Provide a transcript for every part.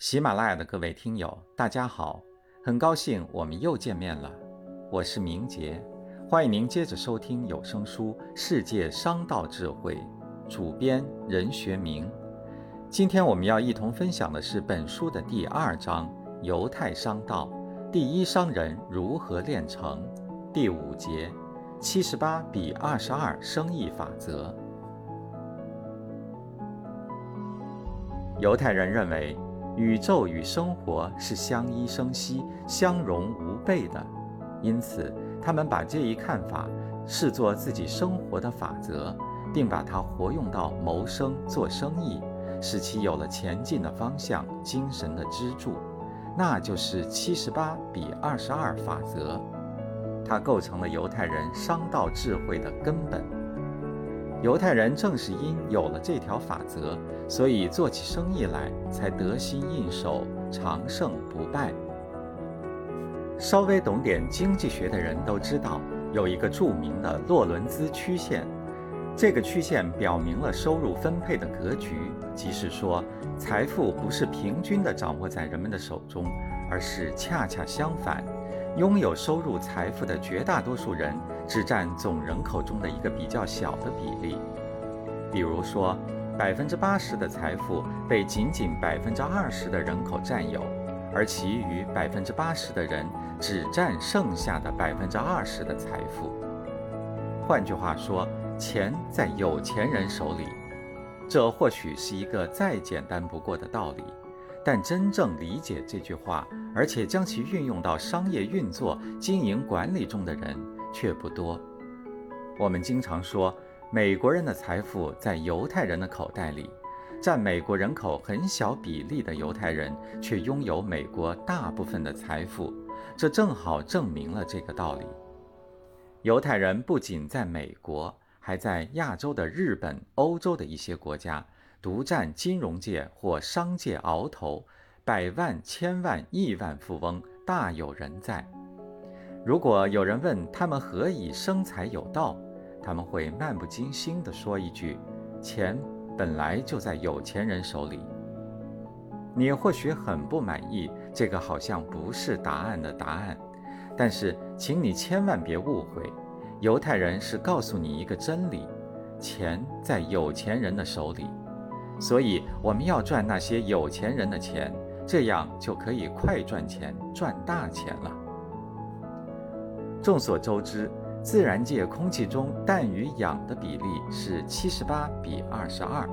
喜马拉雅的各位听友，大家好，很高兴我们又见面了。我是明杰，欢迎您接着收听有声书《世界商道智慧》，主编任学明。今天我们要一同分享的是本书的第二章《犹太商道》，第一商人如何炼成，第五节七十八比二十二生意法则。犹太人认为。宇宙与生活是相依生息、相容无悖的，因此他们把这一看法视作自己生活的法则，并把它活用到谋生、做生意，使其有了前进的方向、精神的支柱。那就是七十八比二十二法则，它构成了犹太人商道智慧的根本。犹太人正是因有了这条法则，所以做起生意来才得心应手、长胜不败。稍微懂点经济学的人都知道，有一个著名的洛伦兹曲线。这个曲线表明了收入分配的格局，即是说，财富不是平均地掌握在人们的手中，而是恰恰相反。拥有收入财富的绝大多数人，只占总人口中的一个比较小的比例。比如说，百分之八十的财富被仅仅百分之二十的人口占有，而其余百分之八十的人只占剩下的百分之二十的财富。换句话说，钱在有钱人手里。这或许是一个再简单不过的道理。但真正理解这句话，而且将其运用到商业运作、经营管理中的人却不多。我们经常说，美国人的财富在犹太人的口袋里，占美国人口很小比例的犹太人却拥有美国大部分的财富，这正好证明了这个道理。犹太人不仅在美国，还在亚洲的日本、欧洲的一些国家。独占金融界或商界鳌头，百万、千万、亿万富翁大有人在。如果有人问他们何以生财有道，他们会漫不经心地说一句：“钱本来就在有钱人手里。”你或许很不满意，这个好像不是答案的答案。但是，请你千万别误会，犹太人是告诉你一个真理：钱在有钱人的手里。所以我们要赚那些有钱人的钱，这样就可以快赚钱、赚大钱了。众所周知，自然界空气中氮与氧的比例是七十八比二十二，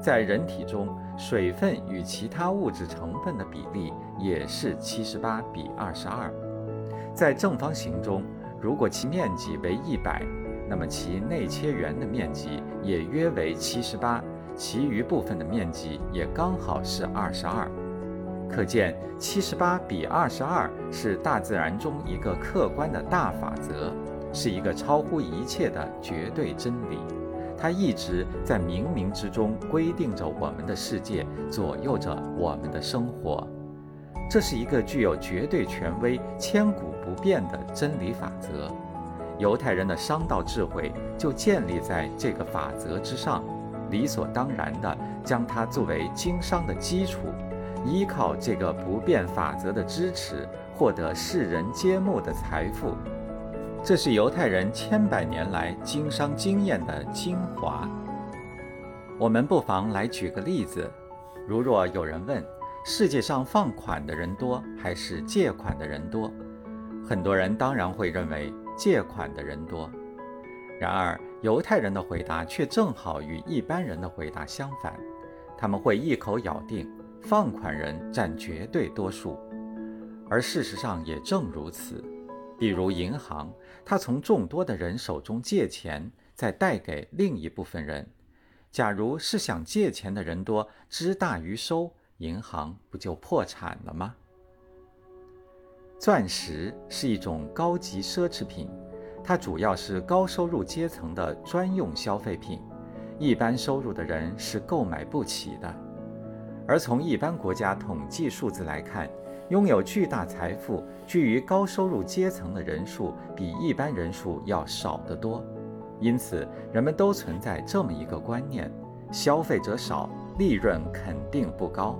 在人体中，水分与其他物质成分的比例也是七十八比二十二。在正方形中，如果其面积为一百，那么其内切圆的面积也约为七十八。其余部分的面积也刚好是二十二，可见七十八比二十二是大自然中一个客观的大法则，是一个超乎一切的绝对真理。它一直在冥冥之中规定着我们的世界，左右着我们的生活。这是一个具有绝对权威、千古不变的真理法则。犹太人的商道智慧就建立在这个法则之上。理所当然地将它作为经商的基础，依靠这个不变法则的支持，获得世人皆慕的财富。这是犹太人千百年来经商经验的精华。我们不妨来举个例子：如若有人问，世界上放款的人多还是借款的人多？很多人当然会认为借款的人多。然而，犹太人的回答却正好与一般人的回答相反，他们会一口咬定放款人占绝对多数，而事实上也正如此。比如银行，它从众多的人手中借钱，再贷给另一部分人。假如是想借钱的人多，支大于收，银行不就破产了吗？钻石是一种高级奢侈品。它主要是高收入阶层的专用消费品，一般收入的人是购买不起的。而从一般国家统计数字来看，拥有巨大财富、居于高收入阶层的人数比一般人数要少得多。因此，人们都存在这么一个观念：消费者少，利润肯定不高。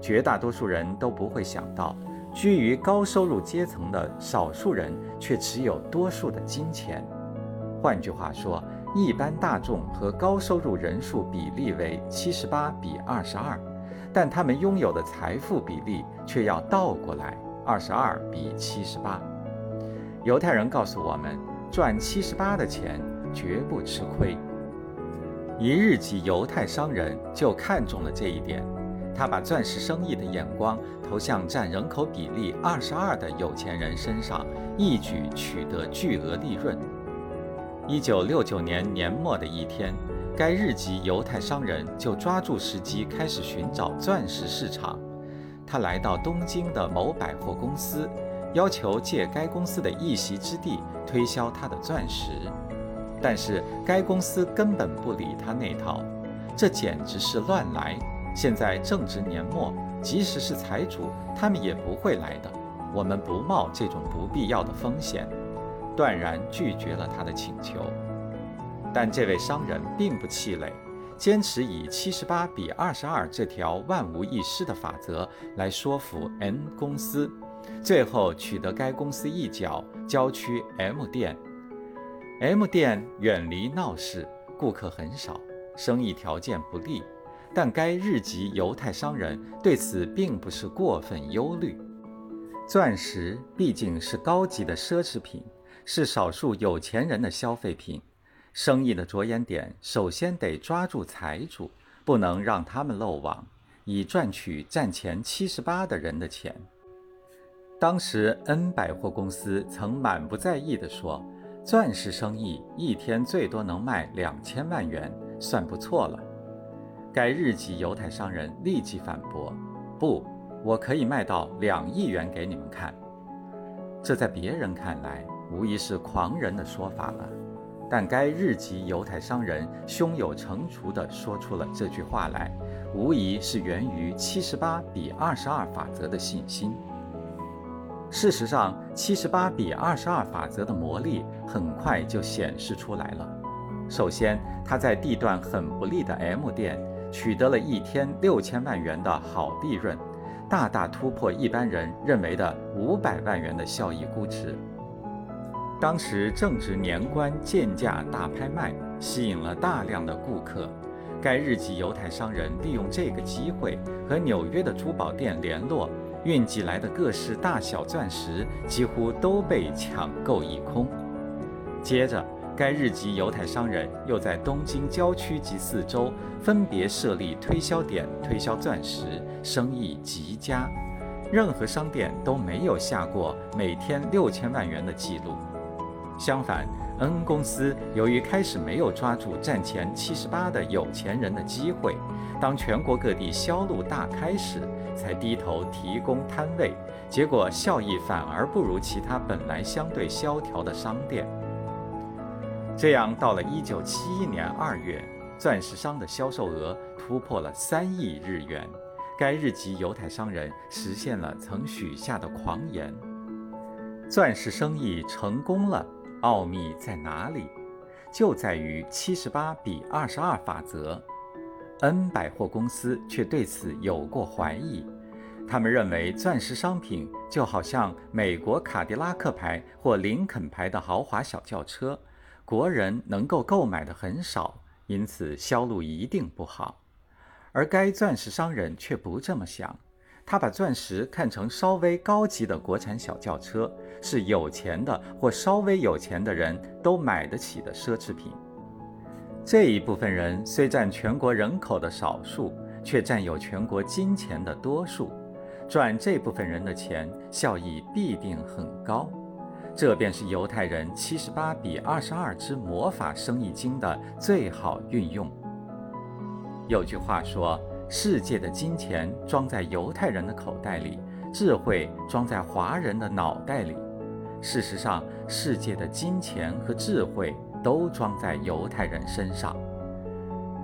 绝大多数人都不会想到，居于高收入阶层的少数人却持有多数的金钱。换句话说，一般大众和高收入人数比例为七十八比二十二，但他们拥有的财富比例却要倒过来，二十二比七十八。犹太人告诉我们，赚七十八的钱绝不吃亏。一日籍犹太商人就看中了这一点。他把钻石生意的眼光投向占人口比例二十二的有钱人身上，一举取得巨额利润。一九六九年年末的一天，该日籍犹太商人就抓住时机开始寻找钻石市场。他来到东京的某百货公司，要求借该公司的一席之地推销他的钻石，但是该公司根本不理他那套，这简直是乱来。现在正值年末，即使是财主，他们也不会来的。我们不冒这种不必要的风险，断然拒绝了他的请求。但这位商人并不气馁，坚持以七十八比二十二这条万无一失的法则来说服 N 公司，最后取得该公司一角郊区 M 店。M 店远离闹市，顾客很少，生意条件不利。但该日籍犹太商人对此并不是过分忧虑。钻石毕竟是高级的奢侈品，是少数有钱人的消费品。生意的着眼点首先得抓住财主，不能让他们漏网，以赚取占前七十八的人的钱。当时 N 百货公司曾满不在意地说：“钻石生意一天最多能卖两千万元，算不错了。”该日籍犹太商人立即反驳：“不，我可以卖到两亿元给你们看。”这在别人看来无疑是狂人的说法了，但该日籍犹太商人胸有成竹地说出了这句话来，无疑是源于七十八比二十二法则的信心。事实上，七十八比二十二法则的魔力很快就显示出来了。首先，他在地段很不利的 M 店。取得了一天六千万元的好利润，大大突破一般人认为的五百万元的效益估值。当时正值年关贱价大拍卖，吸引了大量的顾客。该日籍犹太商人利用这个机会和纽约的珠宝店联络，运寄来的各式大小钻石几乎都被抢购一空。接着。该日籍犹太商人又在东京郊区及四周分别设立推销点，推销钻石，生意极佳。任何商店都没有下过每天六千万元的记录。相反，N 公司由于开始没有抓住战前七十八的有钱人的机会，当全国各地销路大开时，才低头提供摊位，结果效益反而不如其他本来相对萧条的商店。这样，到了一九七一年二月，钻石商的销售额突破了三亿日元。该日籍犹太商人实现了曾许下的狂言：钻石生意成功了，奥秘在哪里？就在于七十八比二十二法则。N 百货公司却对此有过怀疑，他们认为钻石商品就好像美国卡迪拉克牌或林肯牌的豪华小轿车。国人能够购买的很少，因此销路一定不好。而该钻石商人却不这么想，他把钻石看成稍微高级的国产小轿车，是有钱的或稍微有钱的人都买得起的奢侈品。这一部分人虽占全国人口的少数，却占有全国金钱的多数。赚这部分人的钱，效益必定很高。这便是犹太人七十八比二十二之魔法生意经的最好运用。有句话说：“世界的金钱装在犹太人的口袋里，智慧装在华人的脑袋里。”事实上，世界的金钱和智慧都装在犹太人身上。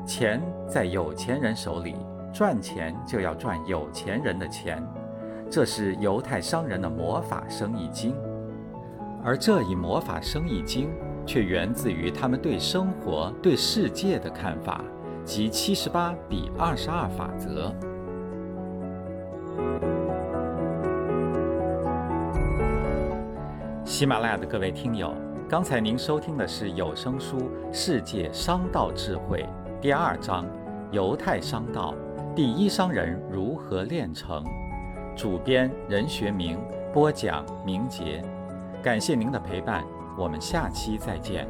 钱在有钱人手里，赚钱就要赚有钱人的钱，这是犹太商人的魔法生意经。而这一魔法生意经，却源自于他们对生活、对世界的看法，即七十八比二十二法则。喜马拉雅的各位听友刚才您收听的是有声书世界商道智慧第二章犹太商道第一商人如何炼成。主编任学明播讲明杰。感谢您的陪伴我们下期再见。